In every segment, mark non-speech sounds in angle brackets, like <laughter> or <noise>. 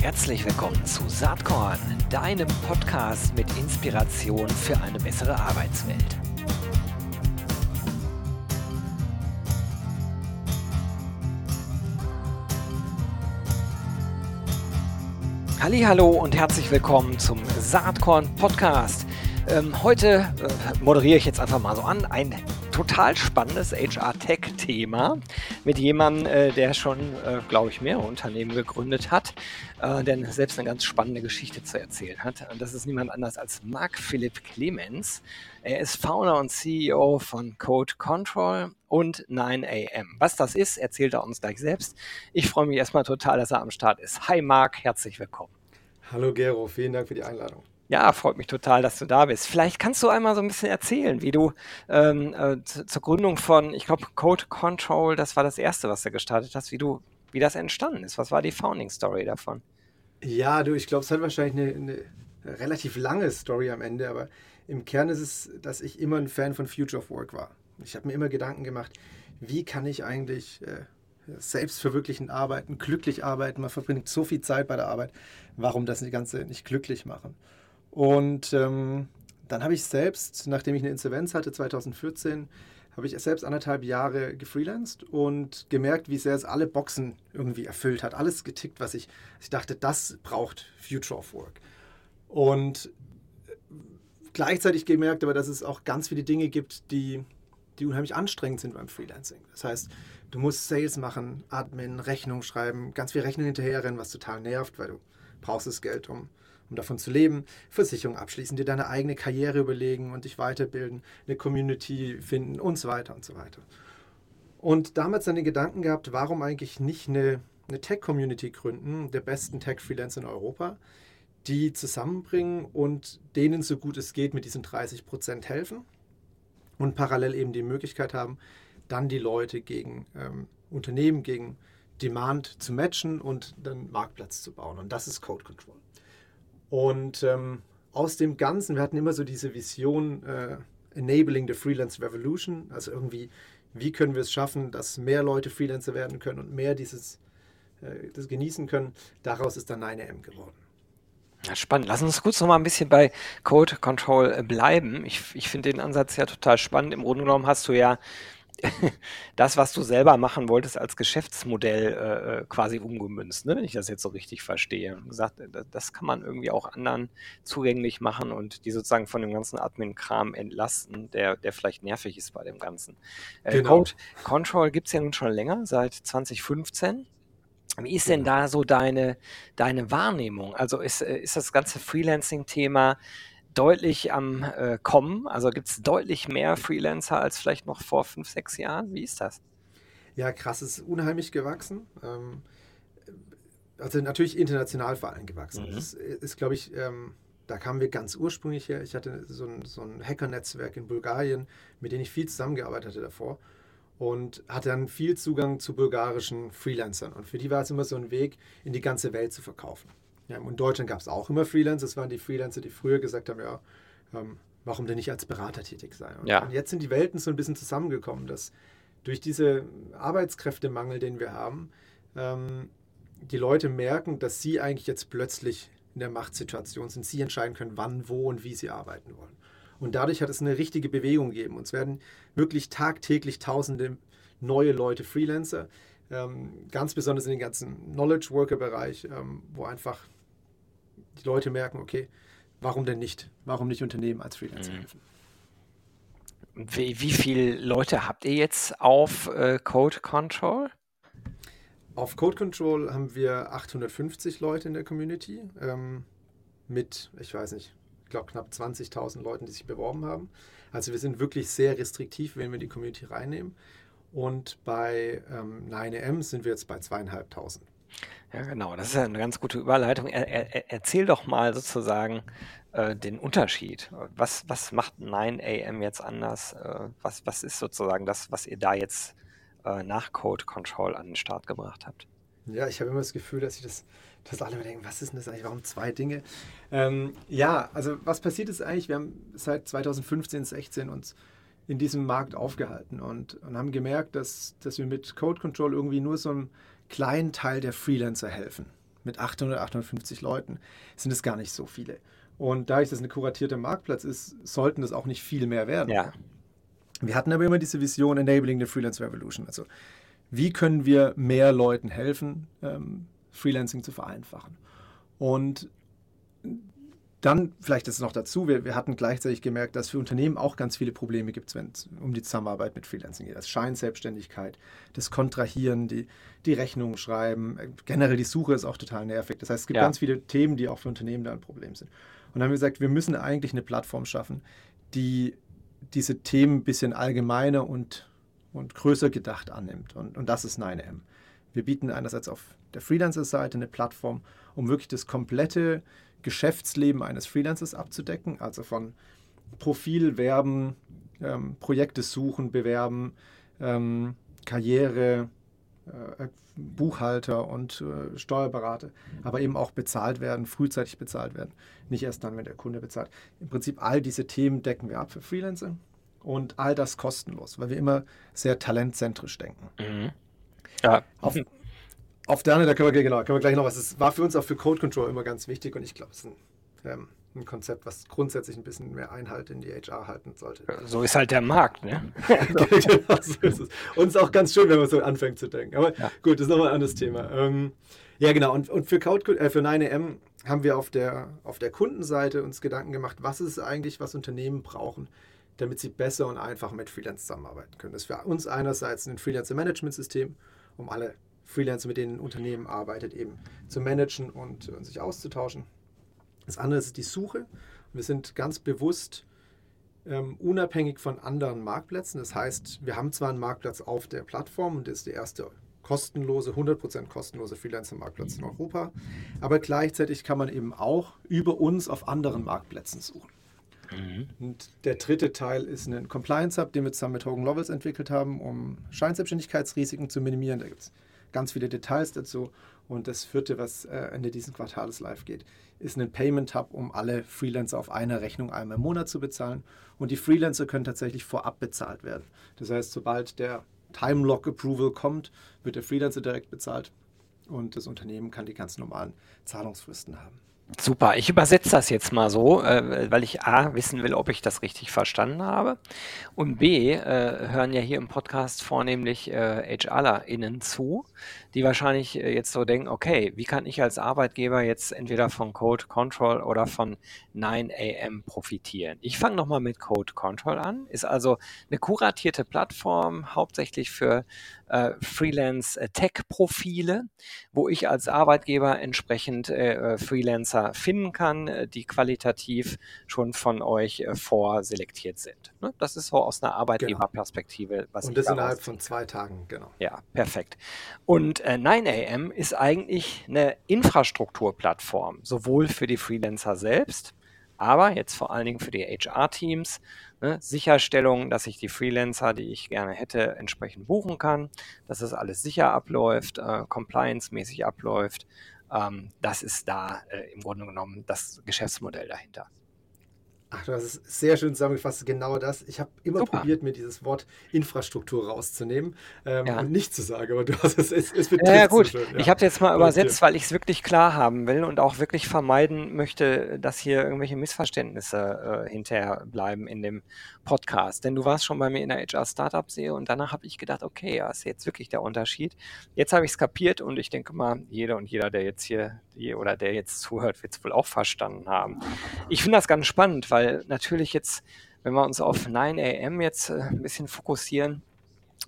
Herzlich willkommen zu Saatkorn, deinem Podcast mit Inspiration für eine bessere Arbeitswelt. Hallo und herzlich willkommen zum Saatkorn Podcast. Ähm, heute äh, moderiere ich jetzt einfach mal so an ein total spannendes HR-Tech-Thema mit jemandem, äh, der schon, äh, glaube ich, mehrere Unternehmen gegründet hat, äh, der selbst eine ganz spannende Geschichte zu erzählen hat. Und das ist niemand anders als Marc Philipp Clemens. Er ist Founder und CEO von Code Control und 9am. Was das ist, erzählt er uns gleich selbst. Ich freue mich erstmal total, dass er am Start ist. Hi Marc, herzlich willkommen. Hallo Gero, vielen Dank für die Einladung. Ja, freut mich total, dass du da bist. Vielleicht kannst du einmal so ein bisschen erzählen, wie du ähm, äh, zur Gründung von, ich glaube, Code Control, das war das erste, was du gestartet hast, wie du, wie das entstanden ist. Was war die Founding Story davon? Ja, du, ich glaube, es hat wahrscheinlich eine, eine relativ lange Story am Ende, aber im Kern ist es, dass ich immer ein Fan von Future of Work war. Ich habe mir immer Gedanken gemacht, wie kann ich eigentlich äh, selbstverwirklichend arbeiten, glücklich arbeiten. Man verbringt so viel Zeit bei der Arbeit. Warum das Ganze nicht glücklich machen? Und ähm, dann habe ich selbst, nachdem ich eine Insolvenz hatte 2014, habe ich selbst anderthalb Jahre gefreelanced und gemerkt, wie sehr es alle Boxen irgendwie erfüllt hat. Alles getickt, was ich, ich dachte, das braucht Future of Work. Und äh, gleichzeitig gemerkt aber, dass es auch ganz viele Dinge gibt, die, die unheimlich anstrengend sind beim Freelancing. Das heißt, du musst Sales machen, Admin, Rechnung schreiben, ganz viel Rechnung hinterherrennen, was total nervt, weil du brauchst das Geld, um um davon zu leben, Versicherung abschließen, dir deine eigene Karriere überlegen und dich weiterbilden, eine Community finden und so weiter und so weiter. Und damals dann den Gedanken gehabt, warum eigentlich nicht eine, eine Tech-Community gründen, der besten Tech-Freelancer in Europa, die zusammenbringen und denen so gut es geht mit diesen 30 Prozent helfen und parallel eben die Möglichkeit haben, dann die Leute gegen ähm, Unternehmen, gegen Demand zu matchen und dann Marktplatz zu bauen. Und das ist Code Control. Und ähm, aus dem Ganzen, wir hatten immer so diese Vision, äh, Enabling the Freelance Revolution, also irgendwie, wie können wir es schaffen, dass mehr Leute Freelancer werden können und mehr dieses äh, das genießen können. Daraus ist dann 9am geworden. Ja, spannend. Lass uns kurz noch mal ein bisschen bei Code Control äh, bleiben. Ich, ich finde den Ansatz ja total spannend. Im Grunde genommen hast du ja <laughs> das, was du selber machen wolltest, als Geschäftsmodell äh, äh, quasi umgemünzt, ne? wenn ich das jetzt so richtig verstehe. Und gesagt, äh, das kann man irgendwie auch anderen zugänglich machen und die sozusagen von dem ganzen Admin-Kram entlasten, der, der vielleicht nervig ist bei dem Ganzen. Äh, genau. Code Control gibt es ja nun schon länger, seit 2015. Wie ist denn da so deine, deine Wahrnehmung? Also ist, äh, ist das ganze Freelancing-Thema deutlich am äh, Kommen? Also gibt es deutlich mehr Freelancer als vielleicht noch vor fünf, sechs Jahren? Wie ist das? Ja, krass, es ist unheimlich gewachsen. Ähm, also natürlich international vor allem gewachsen. Mhm. Das ist, glaube ich, ähm, da kamen wir ganz ursprünglich her. Ich hatte so ein, so ein Hacker-Netzwerk in Bulgarien, mit dem ich viel zusammengearbeitet hatte davor und hatte dann viel Zugang zu bulgarischen Freelancern. Und für die war es immer so ein Weg, in die ganze Welt zu verkaufen. Ja, in Deutschland gab es auch immer Freelancer. Das waren die Freelancer, die früher gesagt haben, ja, ähm, warum denn nicht als Berater tätig sein? Und, ja. und jetzt sind die Welten so ein bisschen zusammengekommen, dass durch diese Arbeitskräftemangel, den wir haben, ähm, die Leute merken, dass sie eigentlich jetzt plötzlich in der Machtsituation sind. Sie entscheiden können, wann, wo und wie sie arbeiten wollen. Und dadurch hat es eine richtige Bewegung gegeben. Uns werden wirklich tagtäglich tausende neue Leute Freelancer, ähm, ganz besonders in den ganzen Knowledge Worker Bereich, ähm, wo einfach die Leute merken, okay, warum denn nicht? Warum nicht Unternehmen als Freelancer mhm. helfen? Wie, wie viele Leute habt ihr jetzt auf äh, Code Control? Auf Code Control haben wir 850 Leute in der Community ähm, mit, ich weiß nicht, ich glaube knapp 20.000 Leuten, die sich beworben haben. Also wir sind wirklich sehr restriktiv, wenn wir die Community reinnehmen. Und bei ähm, 9M sind wir jetzt bei zweieinhalbtausend. Ja, genau. Das ist eine ganz gute Überleitung. Er, er, erzähl doch mal sozusagen äh, den Unterschied. Was, was macht 9am jetzt anders? Äh, was, was ist sozusagen das, was ihr da jetzt äh, nach Code Control an den Start gebracht habt? Ja, ich habe immer das Gefühl, dass ich das, dass alle denken, was ist denn das eigentlich? Warum zwei Dinge? Ähm, ja, also was passiert ist eigentlich, wir haben seit 2015, 16 uns in diesem Markt aufgehalten und, und haben gemerkt, dass, dass wir mit Code Control irgendwie nur so ein kleinen Teil der Freelancer helfen. mit 800, 850 Leuten sind es gar nicht so viele. Und da das eine kuratierte Marktplatz ist, sollten das auch nicht viel mehr werden. Ja. Wir hatten aber immer diese Vision Enabling the Freelance Revolution. Also wie können wir mehr Leuten helfen, ähm, Freelancing zu vereinfachen? Und dann vielleicht ist noch dazu, wir, wir, hatten gleichzeitig gemerkt, dass für Unternehmen auch ganz viele Probleme gibt, wenn es um die Zusammenarbeit mit Freelancing geht. Das Scheinselbstständigkeit, das Kontrahieren, die, die Rechnungen schreiben, generell die Suche ist auch total nervig. Das heißt, es gibt ja. ganz viele Themen, die auch für Unternehmen da ein Problem sind. Und dann haben wir gesagt, wir müssen eigentlich eine Plattform schaffen, die diese Themen ein bisschen allgemeiner und, und größer gedacht annimmt. Und, und das ist 9M. Wir bieten einerseits auf der Freelancer-Seite eine Plattform, um wirklich das komplette Geschäftsleben eines Freelancers abzudecken, also von Profil werben, ähm, Projekte suchen, bewerben, ähm, Karriere, äh, Buchhalter und äh, Steuerberater, aber eben auch bezahlt werden, frühzeitig bezahlt werden, nicht erst dann, wenn der Kunde bezahlt. Im Prinzip all diese Themen decken wir ab für Freelancer und all das kostenlos, weil wir immer sehr talentzentrisch denken. Mhm. Ja. Auf, <laughs> auf der anderen, da können wir, genau, können wir gleich noch was. Es war für uns auch für Code Control immer ganz wichtig und ich glaube, es ist ein, ähm, ein, Konzept, was grundsätzlich ein bisschen mehr Einhalt in die HR halten sollte. So ist halt der Markt, ne? <laughs> genau, so ist es. Und es ist auch ganz schön, wenn man so anfängt zu denken. Aber ja. gut, das ist nochmal ein anderes Thema. Ähm, ja, genau. Und, und für, Code, äh, für 9am haben wir auf der, auf der Kundenseite uns Gedanken gemacht, was ist eigentlich, was Unternehmen brauchen, damit sie besser und einfach mit Freelance zusammenarbeiten können. Das ist für uns einerseits ein Freelancer-Management-System, um alle Freelancer, mit denen ein Unternehmen arbeitet, eben zu managen und, und sich auszutauschen. Das andere ist die Suche. Wir sind ganz bewusst ähm, unabhängig von anderen Marktplätzen. Das heißt, wir haben zwar einen Marktplatz auf der Plattform und das ist der erste kostenlose, 100% kostenlose Freelancer-Marktplatz in Europa, aber gleichzeitig kann man eben auch über uns auf anderen Marktplätzen suchen. Mhm. Und der dritte Teil ist ein Compliance Hub, den wir zusammen mit Hogan Lovells entwickelt haben, um Scheinselbstständigkeitsrisiken zu minimieren. Da gibt es ganz viele Details dazu. Und das vierte, was äh, Ende dieses Quartals live geht, ist ein Payment Hub, um alle Freelancer auf einer Rechnung einmal im Monat zu bezahlen. Und die Freelancer können tatsächlich vorab bezahlt werden. Das heißt, sobald der Time Lock Approval kommt, wird der Freelancer direkt bezahlt und das Unternehmen kann die ganz normalen Zahlungsfristen haben. Super, ich übersetze das jetzt mal so, äh, weil ich A, wissen will, ob ich das richtig verstanden habe. Und B, äh, hören ja hier im Podcast vornehmlich äh, HRlerInnen zu, die wahrscheinlich äh, jetzt so denken, okay, wie kann ich als Arbeitgeber jetzt entweder von Code Control oder von 9am profitieren? Ich fange nochmal mit Code Control an, ist also eine kuratierte Plattform, hauptsächlich für äh, Freelance-Tech-Profile, wo ich als Arbeitgeber entsprechend äh, Freelancer finden kann, äh, die qualitativ schon von euch äh, vorselektiert sind. Ne? Das ist so aus einer genau. Arbeitgeberperspektive. Was Und das innerhalb von zwei Tagen, genau. Ja, perfekt. Und äh, 9am ist eigentlich eine Infrastrukturplattform, sowohl für die Freelancer selbst, aber jetzt vor allen Dingen für die HR-Teams, ne, Sicherstellung, dass ich die Freelancer, die ich gerne hätte, entsprechend buchen kann, dass das alles sicher abläuft, äh, compliance-mäßig abläuft. Ähm, das ist da äh, im Grunde genommen das Geschäftsmodell dahinter. Ach, du hast es sehr schön zusammengefasst, genau das. Ich habe immer Super. probiert, mir dieses Wort Infrastruktur rauszunehmen ähm, ja. und nicht zu sagen, aber du hast es, es, es Ja, ja gut, so schön, ja. ich habe es jetzt mal übersetzt, weil ich es wirklich klar haben will und auch wirklich vermeiden möchte, dass hier irgendwelche Missverständnisse äh, hinterher bleiben in dem Podcast. Denn du warst schon bei mir in der HR-Startup-Serie und danach habe ich gedacht, okay, ja, ist jetzt wirklich der Unterschied. Jetzt habe ich es kapiert und ich denke mal, jeder und jeder, der jetzt hier oder der jetzt zuhört, wird es wohl auch verstanden haben. Ich finde das ganz spannend, weil natürlich jetzt, wenn wir uns auf 9am jetzt äh, ein bisschen fokussieren,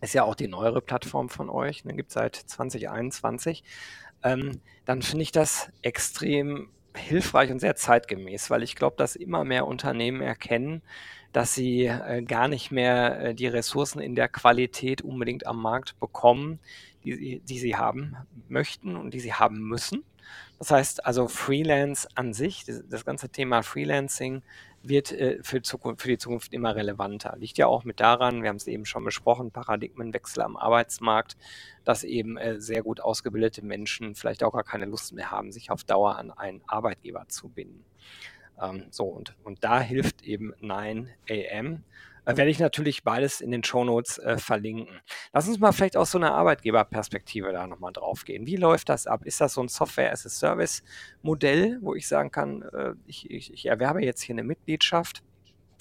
ist ja auch die neuere Plattform von euch, ne, gibt es seit 2021, ähm, dann finde ich das extrem hilfreich und sehr zeitgemäß, weil ich glaube, dass immer mehr Unternehmen erkennen, dass sie äh, gar nicht mehr äh, die Ressourcen in der Qualität unbedingt am Markt bekommen, die, die sie haben möchten und die sie haben müssen. Das heißt also Freelance an sich, das, das ganze Thema Freelancing wird äh, für, Zukunft, für, die Zukunft immer relevanter. Liegt ja auch mit daran, wir haben es eben schon besprochen, Paradigmenwechsel am Arbeitsmarkt, dass eben äh, sehr gut ausgebildete Menschen vielleicht auch gar keine Lust mehr haben, sich auf Dauer an einen Arbeitgeber zu binden. Ähm, so, und, und da hilft eben 9am Äh, werde ich natürlich beides in den Shownotes äh, verlinken. Lass uns mal vielleicht aus so einer Arbeitgeberperspektive da nochmal drauf gehen. Wie läuft das ab? Ist das so ein Software-as-a-Service-Modell, wo ich sagen kann, äh, ich, ich, ich erwerbe jetzt hier eine Mitgliedschaft?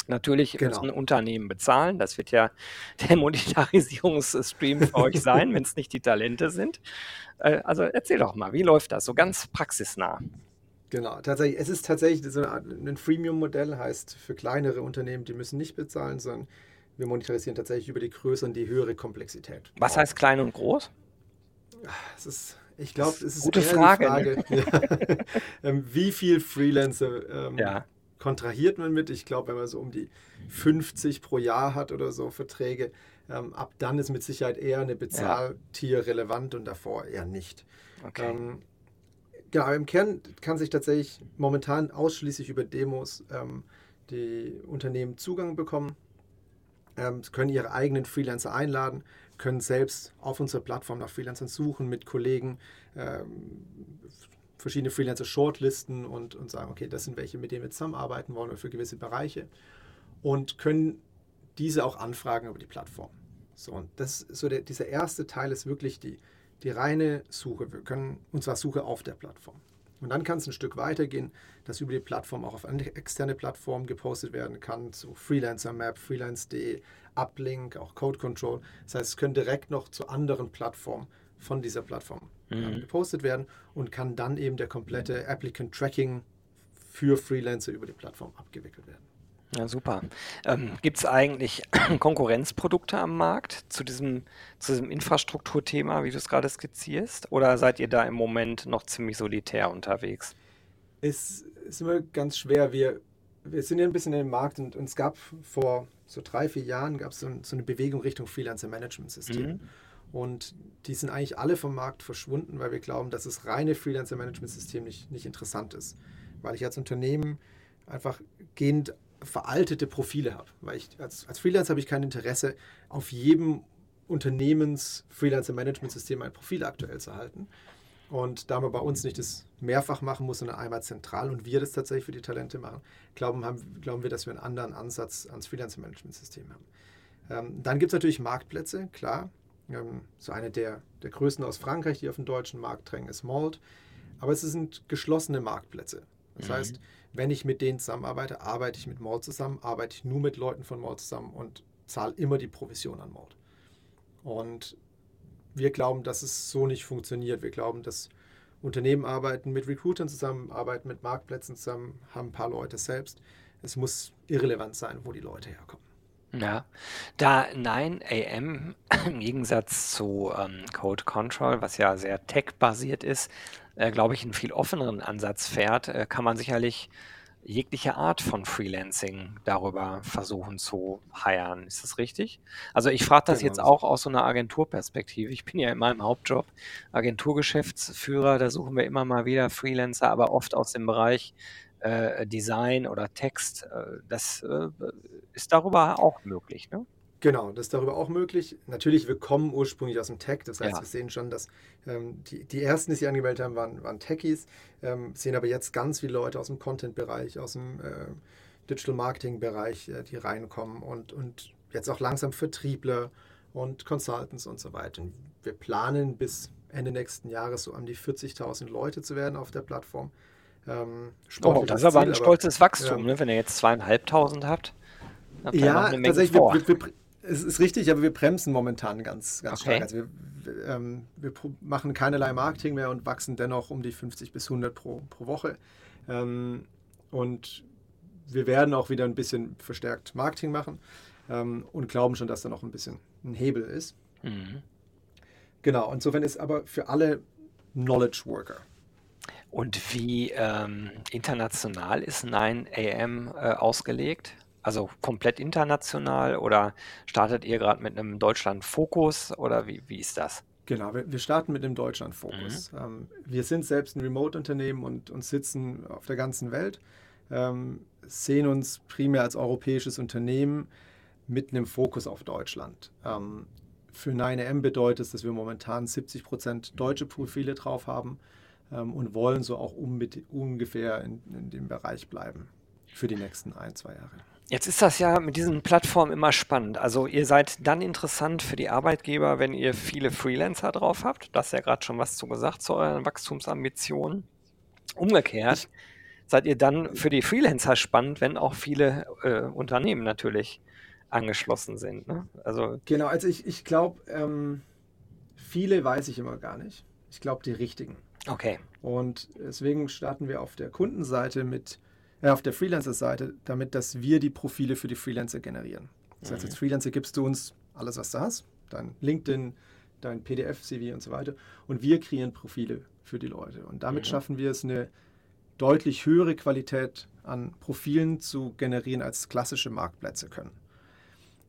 Natürlich genau. müssen Unternehmen bezahlen. Das wird ja <laughs> der Monetarisierungsstream für euch sein, <laughs> wenn es nicht die Talente sind. Äh, also erzähl doch mal, wie läuft das so ganz praxisnah? Genau, tatsächlich, es ist tatsächlich so ein Freemium-Modell, heißt für kleinere Unternehmen, die müssen nicht bezahlen, sondern wir monetarisieren tatsächlich über die Größe und die höhere Komplexität. Was heißt klein und groß? Es ist, ich glaube, es ist gute Frage. Frage ne? ja. <laughs> Ähm, wie viel Freelancer ähm, ja. kontrahiert man mit? Ich glaube, wenn man so um die 50 pro Jahr hat oder so Verträge, ähm, ab dann ist mit Sicherheit eher eine Bezahltier ja. relevant und davor eher nicht. Okay. Genau, im Kern kann sich tatsächlich momentan ausschließlich über Demos ähm, die Unternehmen Zugang bekommen. Ähm, können ihre eigenen Freelancer einladen, können selbst auf unserer Plattform nach Freelancern suchen, mit Kollegen ähm, verschiedene Freelancer shortlisten und, und sagen, okay, das sind welche, mit denen wir zusammenarbeiten wollen oder für gewisse Bereiche und können diese auch anfragen über die Plattform. So, und das so der, dieser erste Teil ist wirklich die, die reine Suche. Wir können, und zwar Suche auf der Plattform. Und dann kann es ein Stück weitergehen, dass über die Plattform auch auf eine externe Plattform gepostet werden kann, so Freelancer Map, Freelance.de, Uplink, auch Code Control. Das heißt, es können direkt noch zu anderen Plattformen von dieser Plattform ähm, mhm. gepostet werden und kann dann eben der komplette Applicant Tracking für Freelancer über die Plattform abgewickelt werden. Ja, super. Ähm, Gibt es eigentlich <clears throat> Konkurrenzprodukte am Markt zu diesem, zu diesem Infrastrukturthema, wie du es gerade skizzierst? Oder seid ihr da im Moment noch ziemlich solitär unterwegs? Es ist immer ganz schwer. Wir, wir sind ja ein bisschen in dem Markt und, und es gab vor so drei, vier Jahren gab so, so eine Bewegung Richtung Freelancer-Management-System. Mhm. Und die sind eigentlich alle vom Markt verschwunden, weil wir glauben, dass das reine Freelancer-Management-System nicht, nicht interessant ist. Weil ich als Unternehmen einfach gehend veraltete Profile habe. Weil ich als, als Freelancer habe ich kein Interesse, auf jedem Unternehmens-Freelancer-Management-System ein Profil aktuell zu halten. Und da man bei uns nicht das mehrfach machen muss, sondern einmal zentral und wir das tatsächlich für die Talente machen, glauben, haben, glauben wir, dass wir einen anderen Ansatz ans Freelancer-Management-System haben. Ähm, dann gibt es natürlich Marktplätze, klar. Ähm, so eine der, der größten aus Frankreich, die auf den deutschen Markt drängen, ist Malt. Aber es sind geschlossene Marktplätze. Das mhm. heißt, wenn ich mit denen zusammenarbeite, arbeite ich mit Mord zusammen, arbeite ich nur mit Leuten von Mord zusammen und zahle immer die Provision an Mord. Und wir glauben, dass es so nicht funktioniert. Wir glauben, dass Unternehmen arbeiten mit Recruitern zusammen, arbeiten mit Marktplätzen zusammen, haben ein paar Leute selbst. Es muss irrelevant sein, wo die Leute herkommen. Ja, da 9am <clears throat> im Gegensatz zu ähm, Code Control, was ja sehr tech-basiert ist, äh, glaube ich, einen viel offeneren Ansatz fährt, äh, kann man sicherlich jegliche Art von Freelancing darüber versuchen zu hiren. Ist das richtig? Also ich frage das genau. jetzt auch aus so einer Agenturperspektive. Ich bin ja in meinem Hauptjob Agenturgeschäftsführer, da suchen wir immer mal wieder Freelancer, aber oft aus dem Bereich äh, Design oder Text. Äh, das äh, ist darüber auch möglich, ne? Genau, das ist darüber auch möglich. Natürlich, wir kommen ursprünglich aus dem Tech. Das heißt, ja. wir sehen schon, dass ähm, die, die ersten, die sich angemeldet haben, waren, waren Techies. Ähm, sehen aber jetzt ganz viele Leute aus dem Content-Bereich, aus dem äh, Digital-Marketing-Bereich, äh, die reinkommen und, und jetzt auch langsam Vertriebler und Consultants und so weiter. Wir planen bis Ende nächsten Jahres so an die 40.000 Leute zu werden auf der Plattform. Ähm, oh, das ist aber ein stolzes Wachstum, ja. ne? wenn ihr jetzt zweieinhalbtausend habt. Ja, tatsächlich, wir, wir, wir, es ist richtig, aber wir bremsen momentan ganz, ganz okay. stark. Also wir, ähm, wir machen keinerlei Marketing mehr und wachsen dennoch um die 50 bis 100 pro, pro Woche. Ähm, und wir werden auch wieder ein bisschen verstärkt Marketing machen ähm, und glauben schon, dass da noch ein bisschen ein Hebel ist. Mhm. Genau, insofern ist aber für alle Knowledge Worker. Und wie ähm, international ist 9am äh, ausgelegt? Also komplett international oder startet ihr gerade mit einem Deutschland-Fokus oder wie, wie ist das? Genau, wir, wir starten mit dem Deutschland-Fokus. Mhm. Ähm, wir sind selbst ein Remote-Unternehmen und, und sitzen auf der ganzen Welt, ähm, sehen uns primär als europäisches Unternehmen mit einem Fokus auf Deutschland. Ähm, für 9M bedeutet es, dass wir momentan 70 Prozent deutsche Profile drauf haben ähm, und wollen so auch um mit, ungefähr in, in dem Bereich bleiben. für die nächsten ein, zwei Jahre. Jetzt ist das ja mit diesen Plattformen immer spannend. Also ihr seid dann interessant für die Arbeitgeber, wenn ihr viele Freelancer drauf habt. Das ist ja gerade schon was zu gesagt zu euren Wachstumsambitionen. Umgekehrt seid ihr dann für die Freelancer spannend, wenn auch viele äh, Unternehmen natürlich angeschlossen sind. Ne? Also genau, also ich, ich glaube, ähm, viele weiß ich immer gar nicht. Ich glaube die richtigen. Okay. Und deswegen starten wir auf der Kundenseite mit äh, auf der Freelancer-Seite, damit dass wir die Profile für die Freelancer generieren. Das heißt, als mhm. Freelancer gibst du uns alles, was du hast, dein LinkedIn, dein PDF-CV und so weiter. Und wir kreieren Profile für die Leute. Und damit mhm. schaffen wir es, eine deutlich höhere Qualität an Profilen zu generieren, als klassische Marktplätze können.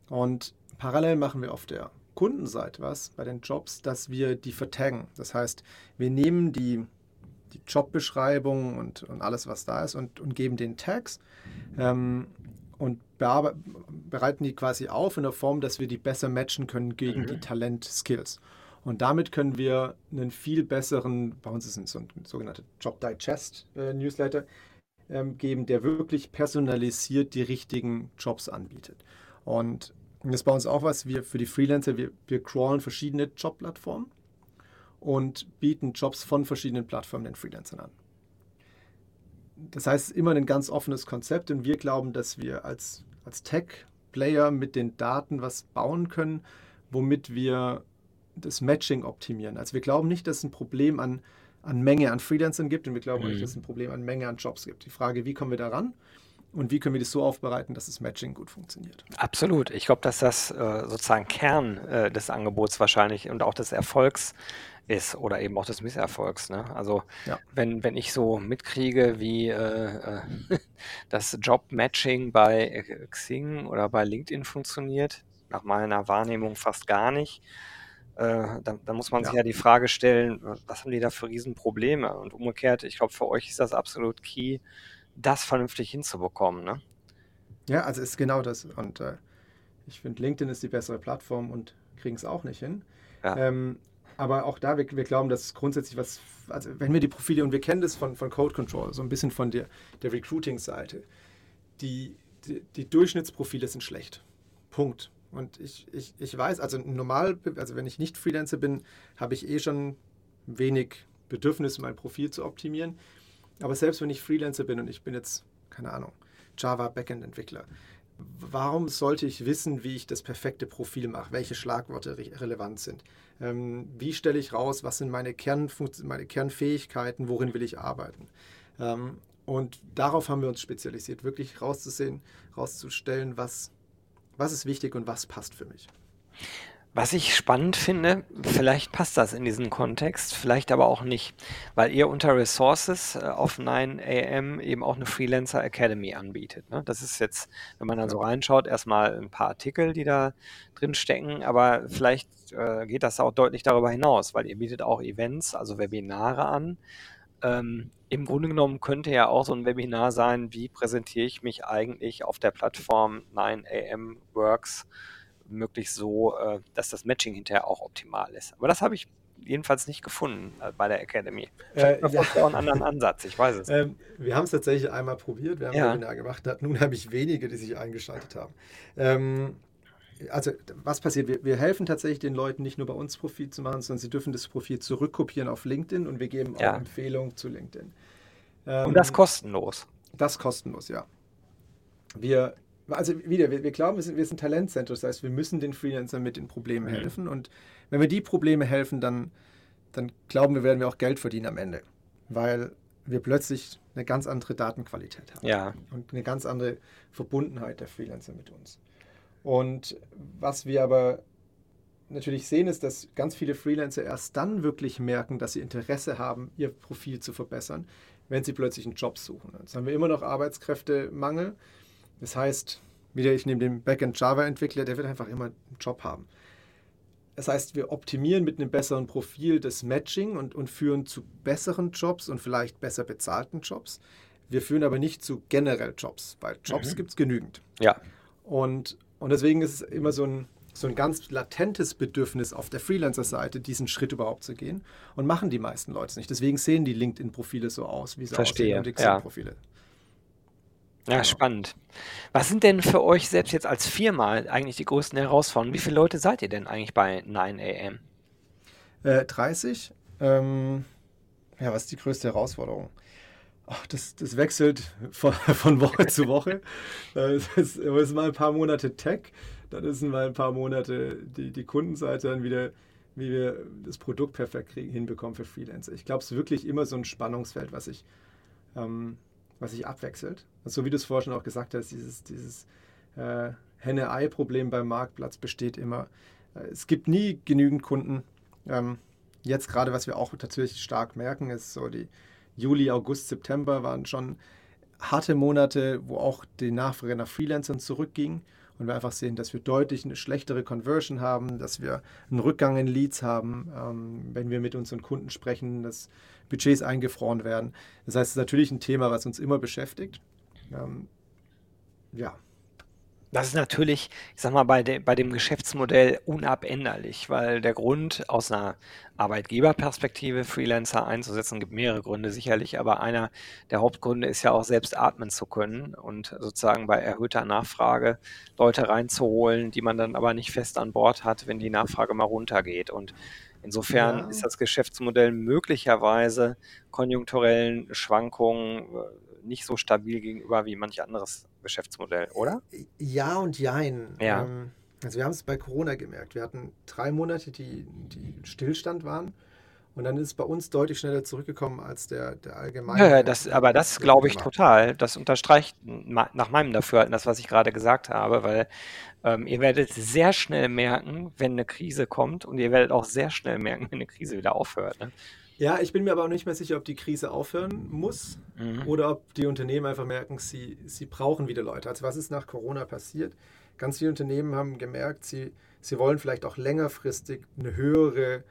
Und parallel machen wir auf der Kundenseite was bei den Jobs, dass wir die vertaggen. Das heißt, wir nehmen die die Jobbeschreibung und, und alles, was da ist, und, und geben den Tags ähm, und bereiten die quasi auf in der Form, dass wir die besser matchen können gegen mhm. die Talent-Skills. Und damit können wir einen viel besseren, bei uns ist es so ein sogenannter Job Digest äh, Newsletter, ähm, geben, der wirklich personalisiert die richtigen Jobs anbietet. Und das ist bei uns auch was, wir für die Freelancer, wir, wir crawlen verschiedene Jobplattformen und bieten Jobs von verschiedenen Plattformen den Freelancern an. Das heißt, immer ein ganz offenes Konzept und wir glauben, dass wir als, als Tech-Player mit den Daten was bauen können, womit wir das Matching optimieren. Also wir glauben nicht, dass es ein Problem an, an Menge an Freelancern gibt und wir glauben mhm. nicht, dass es ein Problem an Menge an Jobs gibt. Die Frage, wie kommen wir daran? Und wie können wir das so aufbereiten, dass das Matching gut funktioniert? Absolut. Ich glaube, dass das äh, sozusagen Kern äh, des Angebots wahrscheinlich und auch des Erfolgs ist oder eben auch des Misserfolgs. Ne? Also ja. wenn, wenn ich so mitkriege, wie äh, äh <laughs> das Job-Matching bei Xing oder bei LinkedIn funktioniert, nach meiner Wahrnehmung fast gar nicht, äh, dann, dann, muss man ja. sich ja die Frage stellen, was haben die da für Riesenprobleme? Und umgekehrt, ich glaube, für euch ist das absolut key, das vernünftig hinzubekommen. Ne? Ja, also ist genau das. Und äh, ich finde, LinkedIn ist die bessere Plattform und kriegen es auch nicht hin. Ja. Ähm, aber auch da, wir, wir glauben, dass grundsätzlich was, also wenn wir die Profile, und wir kennen das von, von Code Control, so ein bisschen von der, der Recruiting-Seite, die, die, die Durchschnittsprofile sind schlecht. Punkt. Und ich, ich, ich weiß, also normal, also wenn ich nicht Freelancer bin, habe ich eh schon wenig Bedürfnis, mein Profil zu optimieren. Aber selbst wenn ich Freelancer bin und ich bin jetzt, keine Ahnung, Java Backend-Entwickler, warum sollte ich wissen, wie ich das perfekte Profil mache, welche Schlagworte re relevant sind? Ähm, wie stelle ich raus, was sind meine, meine Kernfähigkeiten, worin will ich arbeiten? Ähm, und darauf haben wir uns spezialisiert, wirklich rauszusehen, rauszustellen, was, was ist wichtig und was passt für mich. Was ich spannend finde, vielleicht passt das in diesen Kontext, vielleicht aber auch nicht, weil ihr unter Resources äh, auf 9am eben auch eine Freelancer Academy anbietet. Ne? Das ist jetzt, wenn man dann so reinschaut, erstmal ein paar Artikel, die da drin stecken, aber vielleicht äh, geht das auch deutlich darüber hinaus, weil ihr bietet auch Events, also Webinare an. Ähm, Im Grunde genommen könnte ja auch so ein Webinar sein, wie präsentiere ich mich eigentlich auf der Plattform 9am Works möglichst so, äh, dass das Matching hinterher auch optimal ist. Aber das habe ich jedenfalls nicht gefunden äh, bei der Academy. Äh, ja. auch einen anderen Ansatz, ich weiß es. Ähm, wir haben es tatsächlich einmal probiert, wir haben ja. ein Webinar gemacht, nun habe ich wenige, die sich eingeschaltet haben. Ähm, also was passiert? Wir, wir, helfen tatsächlich den Leuten nicht nur bei uns Profil zu machen, sondern sie dürfen das Profil zurückkopieren auf LinkedIn und wir geben ja. auch Empfehlungen zu LinkedIn. Ähm, und das kostenlos? Das kostenlos, ja. Wir also wieder, wir, wir glauben, wir sind, wir sind Talentcenter, das heißt, wir müssen den Freelancern mit den Problemen mhm. helfen. Und wenn wir die Probleme helfen, dann, dann glauben wir, werden wir auch Geld verdienen am Ende. Weil wir plötzlich eine ganz andere Datenqualität haben. Ja. Und eine ganz andere Verbundenheit der Freelancer mit uns. Und was wir aber natürlich sehen, ist, dass ganz viele Freelancer erst dann wirklich merken, dass sie Interesse haben, ihr Profil zu verbessern, wenn sie plötzlich einen Job suchen. Jetzt haben wir immer noch Arbeitskräftemangel. Das heißt, wieder ich nehme den Backend Java-Entwickler, der wird einfach immer einen Job haben. Das heißt, wir optimieren mit einem besseren Profil das Matching und, und führen zu besseren Jobs und vielleicht besser bezahlten Jobs. Wir führen aber nicht zu generell Jobs, weil Jobs mhm. gibt es genügend. Ja. Und, und deswegen ist es immer so ein, so ein ganz latentes Bedürfnis auf der Freelancer-Seite, diesen Schritt überhaupt zu gehen. Und machen die meisten Leute nicht. Deswegen sehen die LinkedIn-Profile so aus, wie sie Verstehe. aussehen und die Xing-Profile. Ja. Ja, genau. spannend. Was sind denn für euch selbst jetzt als Firma eigentlich die größten Herausforderungen? Wie viele Leute seid ihr denn eigentlich bei 9am? Äh, 30. Ähm, ja, was ist die größte Herausforderung? Ach, das, das wechselt von, <laughs> von Woche zu Woche. <laughs> Es ist, ist mal ein paar Monate Tech, dann ist mal ein paar Monate die, die Kundenseite, dann wieder, wie wir das Produkt perfekt kriegen, hinbekommen für Freelancer. Ich glaube, es ist wirklich immer so ein Spannungsfeld, was sich ähm, was sich abwechselt. Also, so wie du es vorhin schon auch gesagt hast, dieses, dieses äh, Henne-Ei-Problem beim Marktplatz besteht immer. Äh, es gibt nie genügend Kunden. Ähm, jetzt gerade, was wir auch tatsächlich stark merken, ist so die Juli, August, September waren schon harte Monate, wo auch die Nachfrage nach Freelancern zurückging und wir einfach sehen, dass wir deutlich eine schlechtere Conversion haben, dass wir einen Rückgang in Leads haben, ähm, wenn wir mit unseren Kunden sprechen, dass Budgets eingefroren werden. Das heißt, es ist natürlich ein Thema, was uns immer beschäftigt. Ähm, ja. Das ist natürlich, ich sag mal, bei, de, bei dem Geschäftsmodell unabänderlich, weil der Grund aus einer Arbeitgeberperspektive Freelancer einzusetzen, gibt mehrere Gründe sicherlich, aber einer der Hauptgründe ist ja auch selbst atmen zu können und sozusagen bei erhöhter Nachfrage Leute reinzuholen, die man dann aber nicht fest an Bord hat, wenn die Nachfrage mal runtergeht. Und insofern ja. ist das Geschäftsmodell möglicherweise konjunkturellen Schwankungen äh, nicht so stabil gegenüber wie manch anderes Geschäftsmodell, oder? Ja und jein. Ja. Ähm, also wir haben es bei Corona gemerkt. Wir hatten drei Monate, die, die Stillstand waren. Und dann ist es bei uns deutlich schneller zurückgekommen als der, der allgemeine. Ja, das, aber das glaube ich total. Das unterstreicht nach meinem Dafürhalten das, was ich gerade gesagt habe, weil ähm, ihr werdet sehr schnell merken, wenn eine Krise kommt und ihr werdet auch sehr schnell merken, wenn eine Krise wieder aufhört. Ne? Ja, ich bin mir aber auch nicht mehr sicher, ob die Krise aufhören muss mhm. oder ob die Unternehmen einfach merken, sie, sie brauchen wieder Leute. Also was ist nach Corona passiert? Ganz viele Unternehmen haben gemerkt, sie, sie wollen vielleicht auch längerfristig eine höhere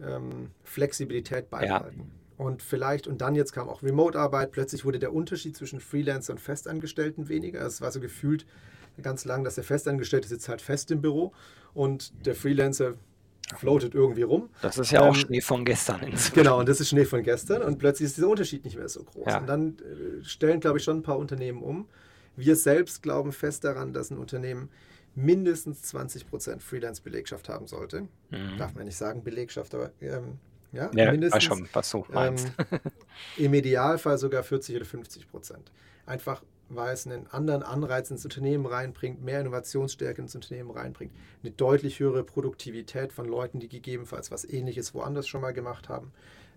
ähm, Flexibilität beibehalten. Ja. Und vielleicht, und dann jetzt kam auch Remote-Arbeit, plötzlich wurde der Unterschied zwischen Freelancer und Festangestellten weniger. Es war so gefühlt ganz lang, dass der Festangestellte sitzt halt fest im Büro und der Freelancer floatet irgendwie rum. Das ist ja ähm, auch Schnee von gestern. Inzwischen. Genau, und das ist Schnee von gestern und plötzlich ist dieser Unterschied nicht mehr so groß. Ja. Und dann äh, stellen, glaube ich, schon ein paar Unternehmen um. Wir selbst glauben fest daran, dass ein Unternehmen mindestens 20% Freelance-Belegschaft haben sollte. Mhm. Darf man nicht sagen Belegschaft, aber ähm, ja, ja, mindestens. Schon, was du meinst. Ähm, <laughs> Im Idealfall sogar 40 oder 50 Prozent. Einfach weil es einen anderen Anreiz ins Unternehmen reinbringt, mehr Innovationsstärke ins Unternehmen reinbringt, eine deutlich höhere Produktivität von Leuten, die gegebenenfalls was Ähnliches woanders schon mal gemacht haben,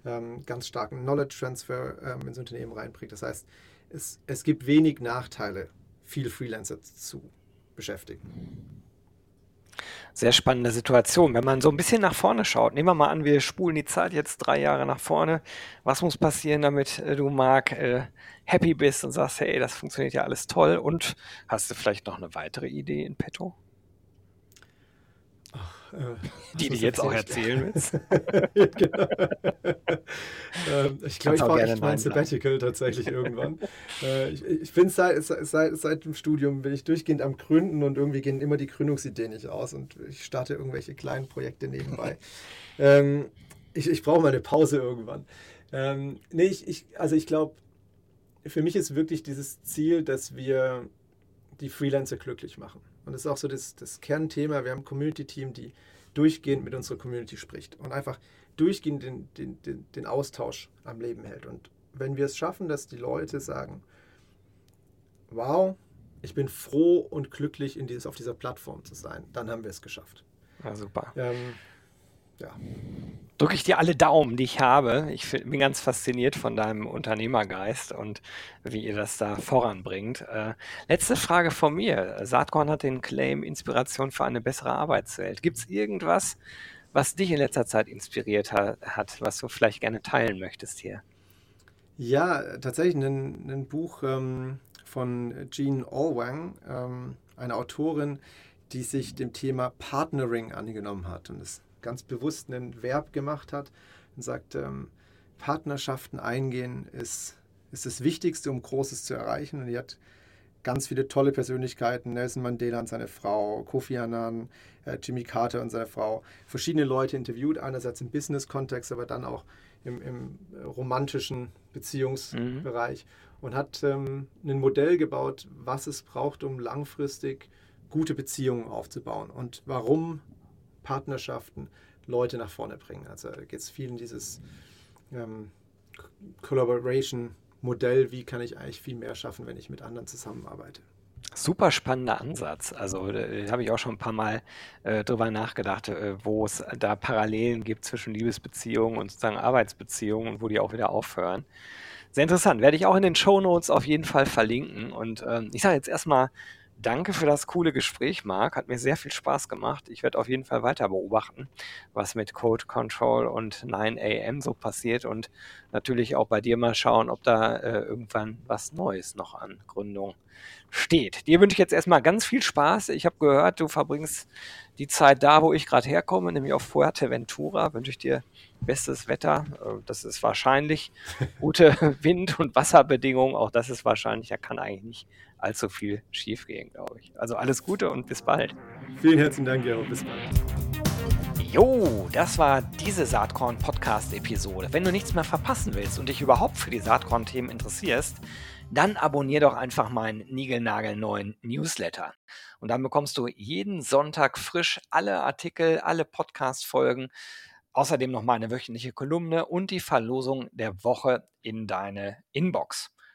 ähm, ganz starken Knowledge Transfer ähm, ins Unternehmen reinbringt. Das heißt, es, es gibt wenig Nachteile, viel Freelancer zu beschäftigen. Sehr spannende Situation. Wenn man so ein bisschen nach vorne schaut, nehmen wir mal an, wir spulen die Zeit jetzt drei Jahre nach vorne. Was muss passieren, damit äh, du, Marc, äh, happy bist und sagst, hey, das funktioniert ja alles toll und hast du vielleicht noch eine weitere Idee in petto? Äh, die du jetzt auch erzählen willst. <laughs> genau. ähm, ich glaube, ich fahre echt mein Sabbatical tatsächlich irgendwann. <laughs> äh, ich ich bin seit, seit, seit dem Studium bin ich durchgehend am Gründen und irgendwie gehen immer die Gründungsideen nicht aus und ich starte irgendwelche kleinen Projekte nebenbei. <laughs> ähm, ich ich brauche mal eine Pause irgendwann. Ähm, nee, ich, ich, also ich glaube, für mich ist wirklich dieses Ziel, dass wir die Freelancer glücklich machen. Und das ist auch so das, das Kernthema. Wir haben ein Community-Team, die durchgehend mit unserer Community spricht und einfach durchgehend den, den, den, den Austausch am Leben hält. Und wenn wir es schaffen, dass die Leute sagen, wow, ich bin froh und glücklich, in dieses, auf dieser Plattform zu sein, dann haben wir es geschafft. Ja, super. Ähm, ja. Drücke ich dir alle Daumen, die ich habe. Ich bin ganz fasziniert von deinem Unternehmergeist und wie ihr das da voranbringt. Äh, letzte Frage von mir. Saatkorn hat den Claim Inspiration für eine bessere Arbeitswelt. Gibt es irgendwas, was dich in letzter Zeit inspiriert ha hat, was du vielleicht gerne teilen möchtest hier? Ja, tatsächlich ein, ein Buch ähm, von Jean Orwang, ähm, eine Autorin, die sich dem Thema Partnering angenommen hat. Und es ganz bewusst einen Verb gemacht hat und sagt, ähm, Partnerschaften eingehen ist, ist das Wichtigste, um Großes zu erreichen. Und die hat ganz viele tolle Persönlichkeiten, Nelson Mandela und seine Frau, Kofi Annan, äh, Jimmy Carter und seine Frau, verschiedene Leute interviewt, einerseits im Business-Kontext, aber dann auch im, im romantischen Beziehungsbereich mhm. und hat ähm, ein Modell gebaut, was es braucht, um langfristig gute Beziehungen aufzubauen und warum Partnerschaften Leute nach vorne bringen. Also geht es viel in dieses ähm, Collaboration-Modell, wie kann ich eigentlich viel mehr schaffen, wenn ich mit anderen zusammenarbeite. Super spannender Ansatz. Also da habe ich auch schon ein paar Mal äh, drüber nachgedacht, äh, wo es da Parallelen gibt zwischen Liebesbeziehungen und sozusagen Arbeitsbeziehungen und wo die auch wieder aufhören. Sehr interessant. Werde ich auch in den Show Notes auf jeden Fall verlinken. Und ähm, ich sage jetzt erstmal Danke für das coole Gespräch, Marc. Hat mir sehr viel Spaß gemacht. Ich werde auf jeden Fall weiter beobachten, was mit Code Control und 9am so passiert und natürlich auch bei dir mal schauen, ob da äh, irgendwann was Neues noch an Gründung steht. Dir wünsche ich jetzt erstmal ganz viel Spaß. Ich habe gehört, du verbringst die Zeit da, wo ich gerade herkomme, nämlich auf Fuerteventura. Wünsche ich dir bestes Wetter. Äh, das ist wahrscheinlich gute <laughs> Wind- und Wasserbedingungen. Auch das ist wahrscheinlich. Da kann eigentlich nicht allzu viel schiefgehen, glaube ich. Also alles Gute und bis bald. Vielen herzlichen Dank, Gero. Bis bald. Jo, das war diese Saatkorn-Podcast-Episode. Wenn du nichts mehr verpassen willst und dich überhaupt für die Saatkorn-Themen interessierst, dann abonnier doch einfach meinen niegelnagelneuen Newsletter. Und dann bekommst du jeden Sonntag frisch alle Artikel, alle Podcast-Folgen, außerdem noch meine wöchentliche Kolumne und die Verlosung der Woche in deine Inbox.